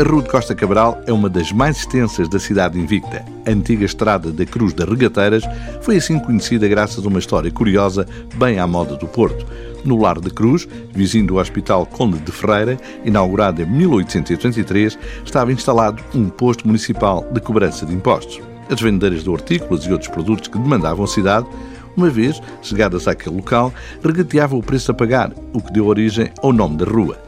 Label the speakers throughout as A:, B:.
A: A Rua de Costa Cabral é uma das mais extensas da cidade invicta. A antiga estrada da Cruz das Regateiras foi assim conhecida graças a uma história curiosa, bem à moda do Porto. No Lar de Cruz, vizinho do Hospital Conde de Ferreira, inaugurado em 1883, estava instalado um posto municipal de cobrança de impostos. As vendedeiras de hortícolas e outros produtos que demandavam a cidade uma vez, chegadas àquele local, regateavam o preço a pagar, o que deu origem ao nome da rua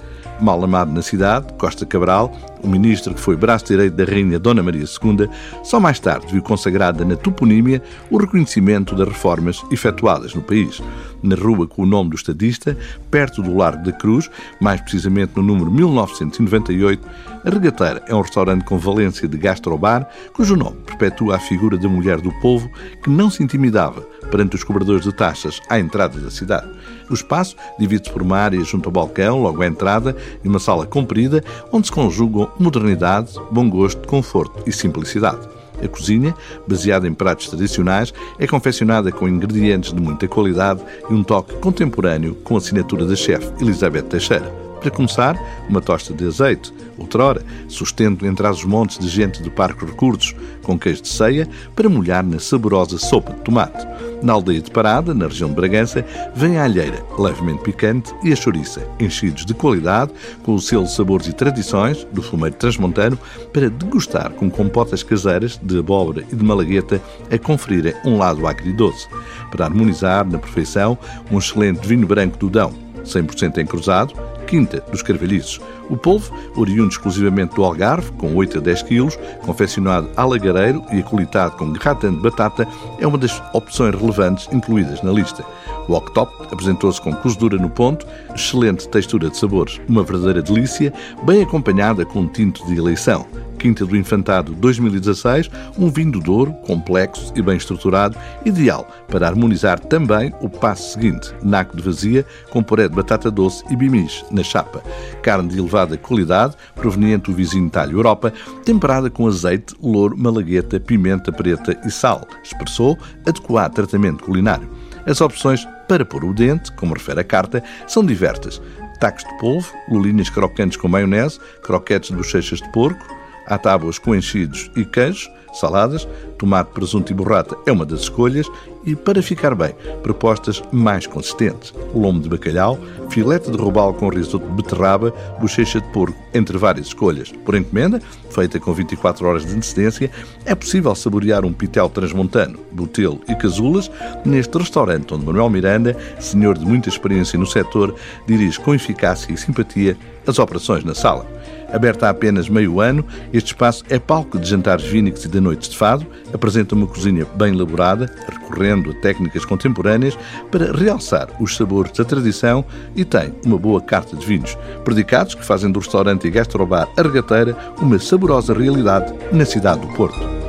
A: mal amado na cidade, Costa Cabral, o ministro que foi braço direito da Rainha Dona Maria II, só mais tarde viu consagrada na toponímia o reconhecimento das reformas efetuadas no país. Na rua com o nome do estadista, perto do Largo da Cruz, mais precisamente no número 1998, a Regateira é um restaurante com valência de gastrobar, cujo nome perpetua a figura da mulher do povo que não se intimidava perante os cobradores de taxas à entrada da cidade. O espaço divide-se por uma área junto ao balcão, logo à entrada, e uma sala comprida, onde se conjugam modernidade, bom gosto, conforto e simplicidade. A cozinha, baseada em pratos tradicionais, é confeccionada com ingredientes de muita qualidade e um toque contemporâneo com a assinatura da chefe Elizabeth Teixeira. Para começar, uma tosta de azeite, outrora, sustento entre os montes de gente de parcos recursos, com queijo de ceia, para molhar na saborosa sopa de tomate. Na aldeia de Parada, na região de Bragança, vem a alheira, levemente picante, e a chouriça, enchidos de qualidade, com o selo Sabores e Tradições, do fumeiro transmontano, para degustar com compotas caseiras de abóbora e de malagueta a conferirem um lado agridoce, para harmonizar, na perfeição, um excelente vinho branco do Dão, 100% encruzado, Quinta dos Carvalhices. O polvo, oriundo exclusivamente do Algarve, com 8 a 10 quilos, confeccionado a lagareiro e acolitado com gratin de batata, é uma das opções relevantes incluídas na lista. O Octop apresentou-se com cozedura no ponto, excelente textura de sabores, uma verdadeira delícia, bem acompanhada com um tinto de eleição. Quinta do Infantado 2016, um vinho do Douro, complexo e bem estruturado, ideal para harmonizar também o passo seguinte, naco de vazia, com puré de batata doce e bimis na chapa. Carne de elevada qualidade, proveniente do vizinho talho Europa, temperada com azeite, louro, malagueta, pimenta preta e sal. Expressou adequado tratamento culinário. As opções para pôr o dente, como refere a carta, são diversas. Tacos de polvo, lulinhas crocantes com maionese, croquetes de bochechas de porco, Há tábuas com enchidos e queijo, saladas, tomate, presunto e borrata é uma das escolhas e, para ficar bem, propostas mais consistentes. Lombo de bacalhau, filete de robalo com risoto de beterraba, bochecha de porco, entre várias escolhas. Por encomenda, feita com 24 horas de antecedência, é possível saborear um pitel transmontano, botelo e casulas neste restaurante onde Manuel Miranda, senhor de muita experiência no setor, dirige com eficácia e simpatia as operações na sala. Aberta há apenas meio ano, este espaço é palco de jantares vínicos e de noites de fado, apresenta uma cozinha bem elaborada, recorrendo a técnicas contemporâneas para realçar os sabores da tradição e tem uma boa carta de vinhos, predicados que fazem do restaurante e gastrobar Argateira uma saborosa realidade na cidade do Porto.